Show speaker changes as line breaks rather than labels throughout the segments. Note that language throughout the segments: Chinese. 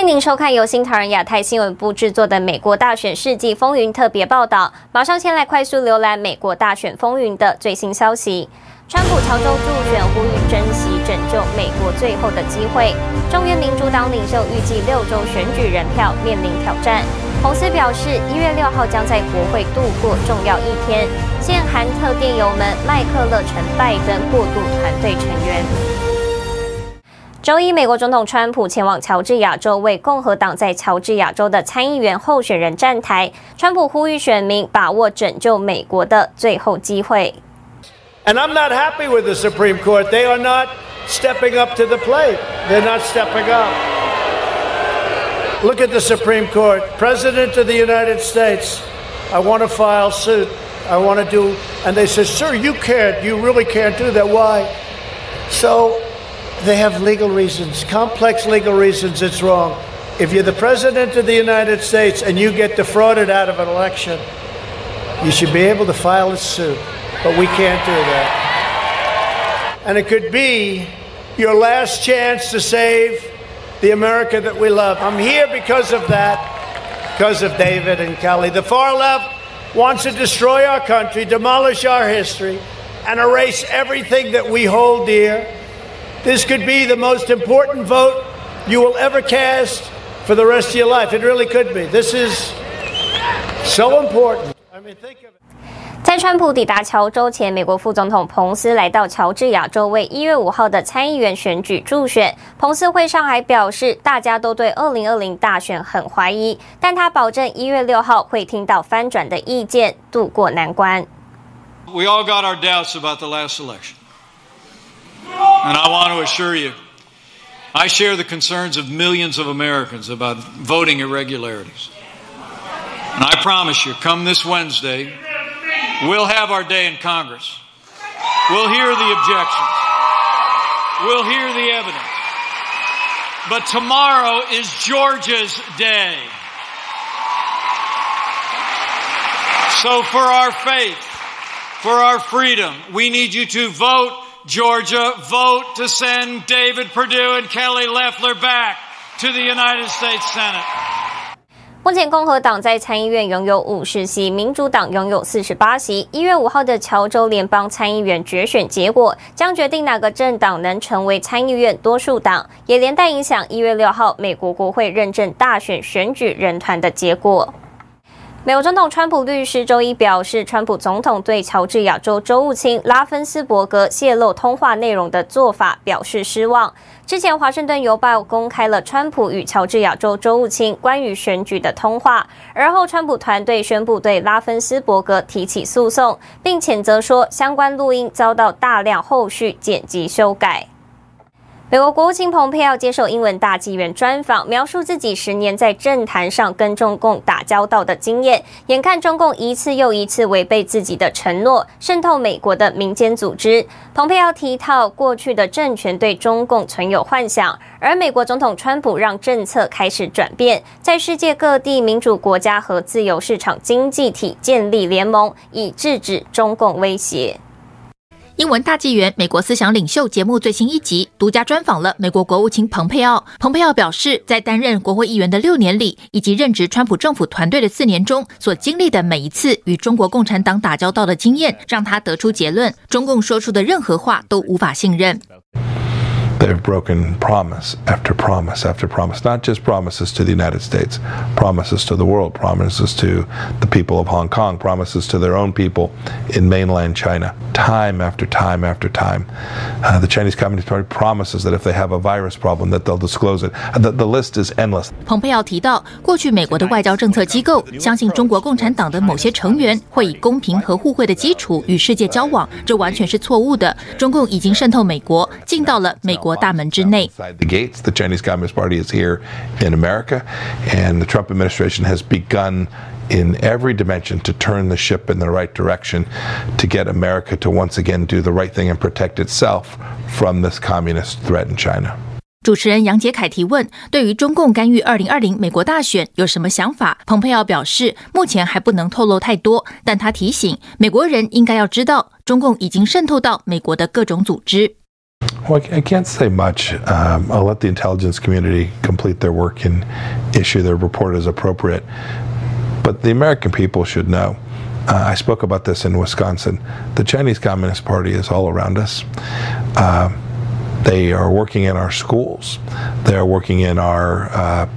欢迎您收看由新唐人亚太新闻部制作的《美国大选世纪风云》特别报道。马上先来快速浏览美国大选风云的最新消息。川普乔州助选呼吁珍惜拯救美国最后的机会。众院民主党领袖预计六州选举人票面临挑战。彭斯表示，一月六号将在国会度过重要一天。现韩特电邮门麦克勒成拜登过渡团队成员。周一，美国总统川普前往乔治亚州为共和党在乔治亚州的参议员候选人站台。川普呼吁选民把握拯救美国的最后机会。
And I'm not happy with the Supreme Court. They are not stepping up to the plate. They're not stepping up. Look at the Supreme Court. President of the United States. I want to file suit. I want to do. And they say, Sir, you can't. You really can't do that. Why? So. they have legal reasons, complex legal reasons it's wrong. If you're the President of the United States and you get defrauded out of an election, you should be able to file a suit. But we can't do that. And it could be your last chance to save the America that we love. I'm here because of that, because of David and Kelly. The far left wants to destroy our country, demolish our history, and erase everything that we hold dear. This could be the most important vote you will ever cast for the rest of your life. It really could be. This is so important. I mean, think of it.
在川普抵达乔州前，美国副总统彭斯来到乔治亚州为一月五号的参议员选举助选。彭斯会上还表示，大家都对二零二零大选很怀疑，但他保证一月六号会听到翻转的意见，渡过难关。
We all got our doubts about the last election. And I want to assure you, I share the concerns of millions of Americans about voting irregularities. And I promise you, come this Wednesday, we'll have our day in Congress. We'll hear the objections. We'll hear the evidence. But tomorrow is Georgia's day. So for our faith, for our freedom, we need you to vote Georgia vote to send David Perdue and Kelly Leffler back to the United States Senate.
目前共和党在参议院拥有五十席，民主党拥有四十八席。一月五号的乔州联邦参议员决选结果将决定哪个政党能成为参议院多数党，也连带影响一月六号美国国会认证大选选举人团的结果。美国总统川普律师周一表示，川普总统对乔治亚州州务卿拉芬斯伯格泄露通话内容的做法表示失望。之前，《华盛顿邮报》公开了川普与乔治亚州州务卿关于选举的通话，而后川普团队宣布对拉芬斯伯格提起诉讼，并谴责说相关录音遭到大量后续剪辑修改。美国国务卿蓬佩奥接受英文大纪元专访，描述自己十年在政坛上跟中共打交道的经验。眼看中共一次又一次违背自己的承诺，渗透美国的民间组织。蓬佩奥提到，过去的政权对中共存有幻想，而美国总统川普让政策开始转变，在世界各地民主国家和自由市场经济体建立联盟，以制止中共威胁。
英文大纪元，美国思想领袖节目最新一集，独家专访了美国国务卿蓬佩奥。蓬佩奥表示，在担任国会议员的六年里，以及任职川普政府团队的四年中，所经历的每一次与中国共产党打交道的经验，让他得出结论：中共说出的任何话都无法信任。
They've broken promise after promise after promise, not just promises to the United States, promises to the world, promises to the people of Hong Kong, promises to their own people in mainland China. Time after time after time, uh, the Chinese Communist Party promises that if they have a virus problem, that they'll disclose it. The, the list is endless.
蓬佩奥提到，过去美国的外交政策机构相信中国共产党的某些成员会以公平和互惠的基础与世界交往，这完全是错误的。中共已经渗透美国，进到了美国。 大门之内。
The gates, the Chinese Communist Party is here in America, and the Trump administration has begun in every dimension to turn the ship in the right direction to get America to once again do the right thing and protect itself from this communist threat in China.
主持人杨洁凯提问：对于中共干预二零二零美国大选有什么想法？蓬佩奥表示，目前还不能透露太多，但他提醒美国人应该要知道，中共已经渗透到美国的各种组织。
Well, I can't say much. Um, I'll let the intelligence community complete their work and issue their report as appropriate. But the American people should know. Uh, I spoke about this in Wisconsin. The Chinese Communist Party is all around us. Uh, they are working in our schools. They are working in our uh,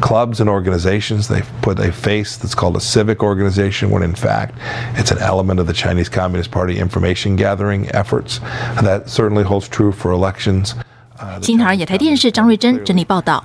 clubs and organizations. They've put a face that's called a civic organization, when in fact it's an element of the Chinese Communist Party information gathering efforts. And that certainly holds true for elections.
新唐人亚太电视张瑞珍整理报道。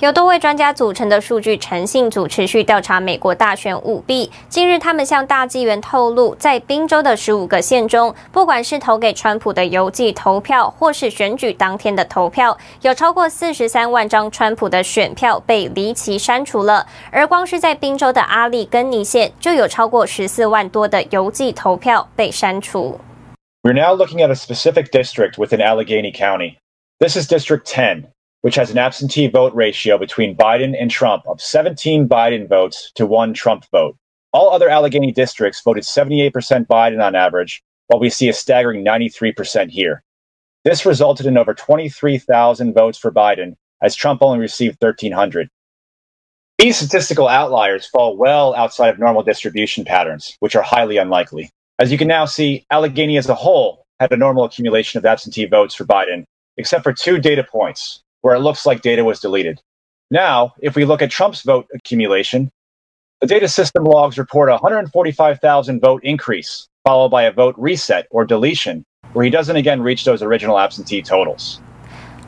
由多位专家组成的数据诚信组持续调查美国大选舞弊。近日，他们向大纪元透露，在宾州的十五个县中，不管是投给川普的邮寄投票，或是选举当天的投票，有超过四十三万张川普的选票被离奇删除了。而光是在宾州的阿利根尼县，就有超过十四万多的邮寄投票被删除。
We're now looking at a specific district within Allegheny County. This is District 10. Which has an absentee vote ratio between Biden and Trump of 17 Biden votes to one Trump vote. All other Allegheny districts voted 78% Biden on average, while we see a staggering 93% here. This resulted in over 23,000 votes for Biden, as Trump only received 1,300. These statistical outliers fall well outside of normal distribution patterns, which are highly unlikely. As you can now see, Allegheny as a whole had a normal accumulation of absentee votes for Biden, except for two data points where it looks like data was deleted. Now, if we look at Trump's vote accumulation, the data system logs report a 145,000 vote increase, followed by a vote reset or deletion, where he doesn't again reach those original absentee totals.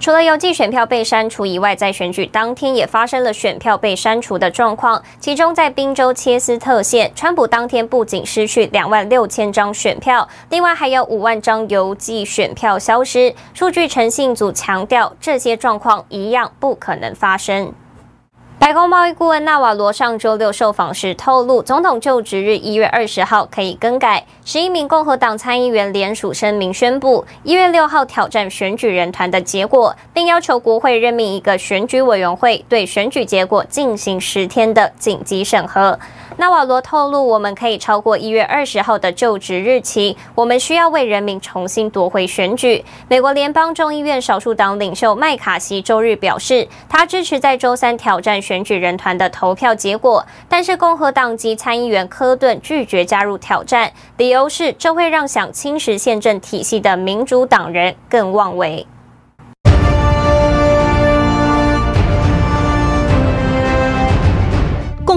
除了邮寄选票被删除以外，在选举当天也发生了选票被删除的状况。其中，在宾州切斯特县，川普当天不仅失去两万六千张选票，另外还有五万张邮寄选票消失。数据诚信组强调，这些状况一样不可能发生。白宫贸易顾问纳瓦罗上周六受访时透露，总统就职日一月二十号可以更改。十一名共和党参议员联署声明宣布，一月六号挑战选举人团的结果，并要求国会任命一个选举委员会，对选举结果进行十天的紧急审核。纳瓦罗透露，我们可以超过一月二十号的就职日期。我们需要为人民重新夺回选举。美国联邦众议院少数党领袖麦卡锡周日表示，他支持在周三挑战选举人团的投票结果，但是共和党籍参议员科顿拒绝加入挑战，理优势这会让想侵蚀宪政体系的民主党人更妄
为。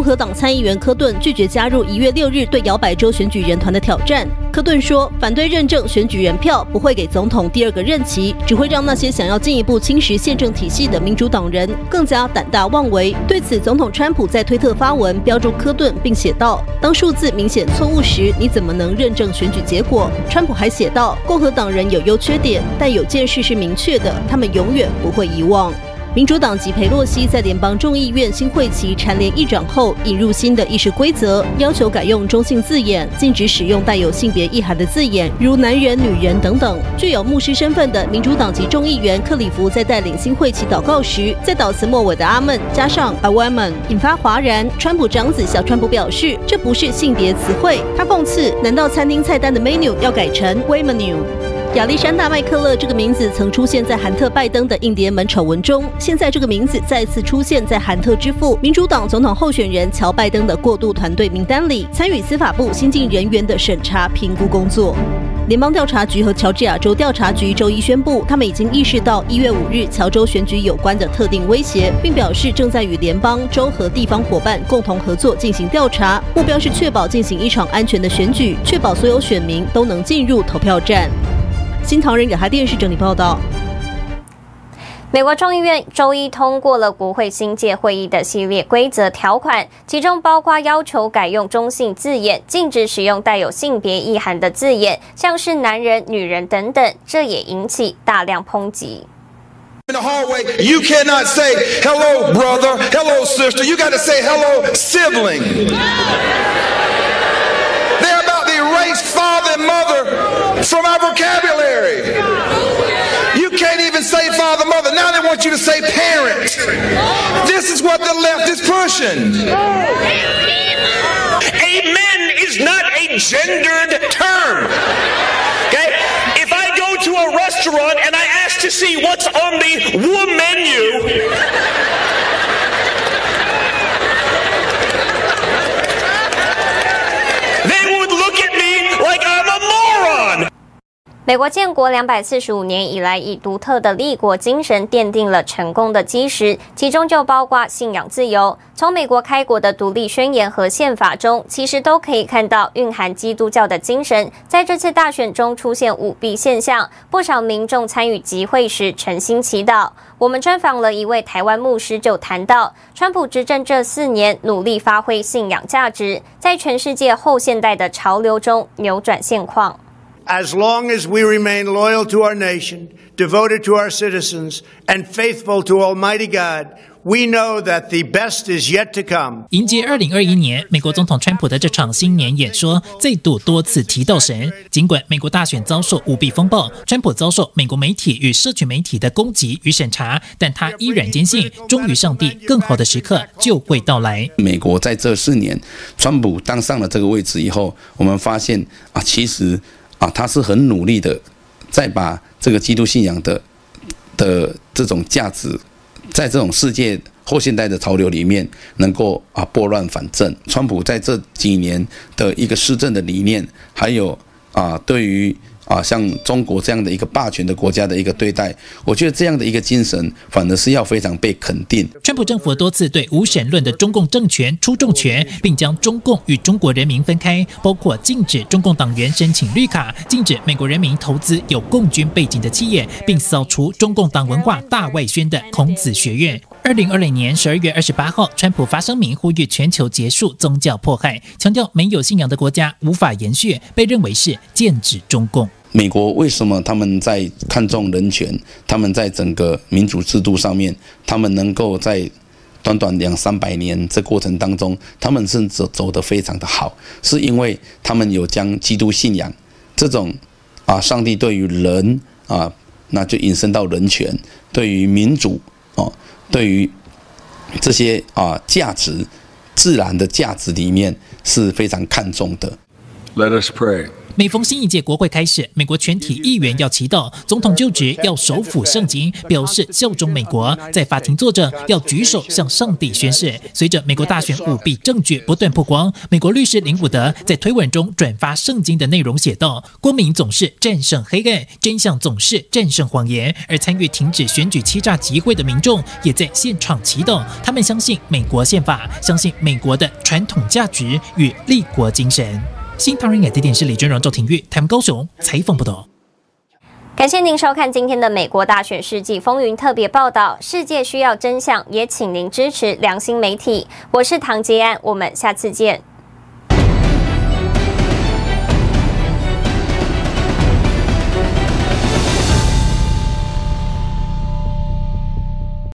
和党参议员科顿拒绝加入一月六日对摇摆州选举人团的挑战。科顿说，反对认证选举人票不会给总统第二个任期，只会让那些想要进一步侵蚀宪政体系的民主党人更加胆大妄为。对此，总统川普在推特发文标注科顿，并写道：“当数字明显错误时，你怎么能认证选举结果？”川普还写道：“共和党人有优缺点，但有件事是明确的，他们永远不会遗忘。”民主党籍裴洛西在联邦众议院新会期蝉联议长后，引入新的议事规则，要求改用中性字眼，禁止使用带有性别意涵的字眼，如男人、女人等等。具有牧师身份的民主党籍众议员克里夫在带领新会期祷告时，在祷词末尾的阿门加上 a woman，引发哗然。川普长子小川普表示，这不是性别词汇。他讽刺：难道餐厅菜单的 menu 要改成 w o m e n u 亚历山大麦克勒这个名字曾出现在韩特拜登的印第安门丑闻中，现在这个名字再次出现在韩特之父民主党总统候选人乔拜登的过渡团队名单里，参与司法部新进人员的审查评估工作。联邦调查局和乔治亚州调查局周一宣布，他们已经意识到一月五日乔州选举有关的特定威胁，并表示正在与联邦、州和地方伙伴共同合作进行调查，目标是确保进行一场安全的选举，确保所有选民都能进入投票站。新唐人亚太电视整理报道：
美国众议院周一通过了国会新界会议的系列规则条款，其中包括要求改用中性字眼，禁止使用带有性别意涵的字眼，像是男人、女人等等。这也引起大量抨击。
In the hallway, you cannot say hello, brother, hello, sister. You got to say hello, sibling. They're about to erase father and mother. From our vocabulary. You can't even say father, mother. Now they want you to say parent. This is what the left is pushing.
Amen is not a gendered term. Okay? If I go to a restaurant and I ask to see what's on the menu.
美国建国两百四十五年以来，以独特的立国精神奠定了成功的基石，其中就包括信仰自由。从美国开国的独立宣言和宪法中，其实都可以看到蕴含基督教的精神。在这次大选中出现舞弊现象，不少民众参与集会时诚心祈祷。我们专访了一位台湾牧师，就谈到川普执政这四年，努力发挥信仰价值，在全世界后现代的潮流中扭转现况。
As long as we remain loyal to our nation, devoted to our citizens, and faithful to Almighty God, we know that the best is yet to come.
迎接二零二一年，美国总统川普的这场新年演说再度多次提到神。尽管美国大选遭受舞弊风暴，川普遭受美国媒体与社群媒体的攻击与审查，但他依然坚信，忠于上帝，更好的时刻就会到来。
美国在这四年，川普当上了这个位置以后，我们发现啊，其实。啊，他是很努力的，在把这个基督信仰的的这种价值，在这种世界后现代的潮流里面，能够啊拨乱反正。川普在这几年的一个施政的理念，还有啊对于。啊，像中国这样的一个霸权的国家的一个对待，我觉得这样的一个精神，反而是要非常被肯定。
川普政府多次对无神论的中共政权出重拳，并将中共与中国人民分开，包括禁止中共党员申请绿卡，禁止美国人民投资有共军背景的企业，并扫除中共党文化大外宣的孔子学院。二零二零年十二月二十八号，川普发声明呼吁全球结束宗教迫害，强调没有信仰的国家无法延续，被认为是剑指中共。
美国为什么他们在看重人权？他们在整个民主制度上面，他们能够在短短两三百年这过程当中，他们是走走得非常的好，是因为他们有将基督信仰这种啊，上帝对于人啊，那就引申到人权，对于民主哦。对于这些啊价值，自然的价值里面是非常看重的。
Let us pray.
每逢新一届国会开始，美国全体议员要祈祷，总统就职要手抚圣经，表示效忠美国；在法庭作证要举手向上帝宣誓。随着美国大选舞弊证据不断曝光，美国律师林伍德在推文中转发圣经的内容，写道：“光明总是战胜黑暗，真相总是战胜谎言。”而参与停止选举欺诈集会的民众也在现场祈祷，他们相信美国宪法，相信美国的传统价值与立国精神。新唐人亚太电视李娟荣、赵廷玉，台湾高雄采访报道。
感谢您收看今天的美国大选世纪风云特别报道。世界需要真相，也请您支持良心媒体。我是唐杰安，我们下次见。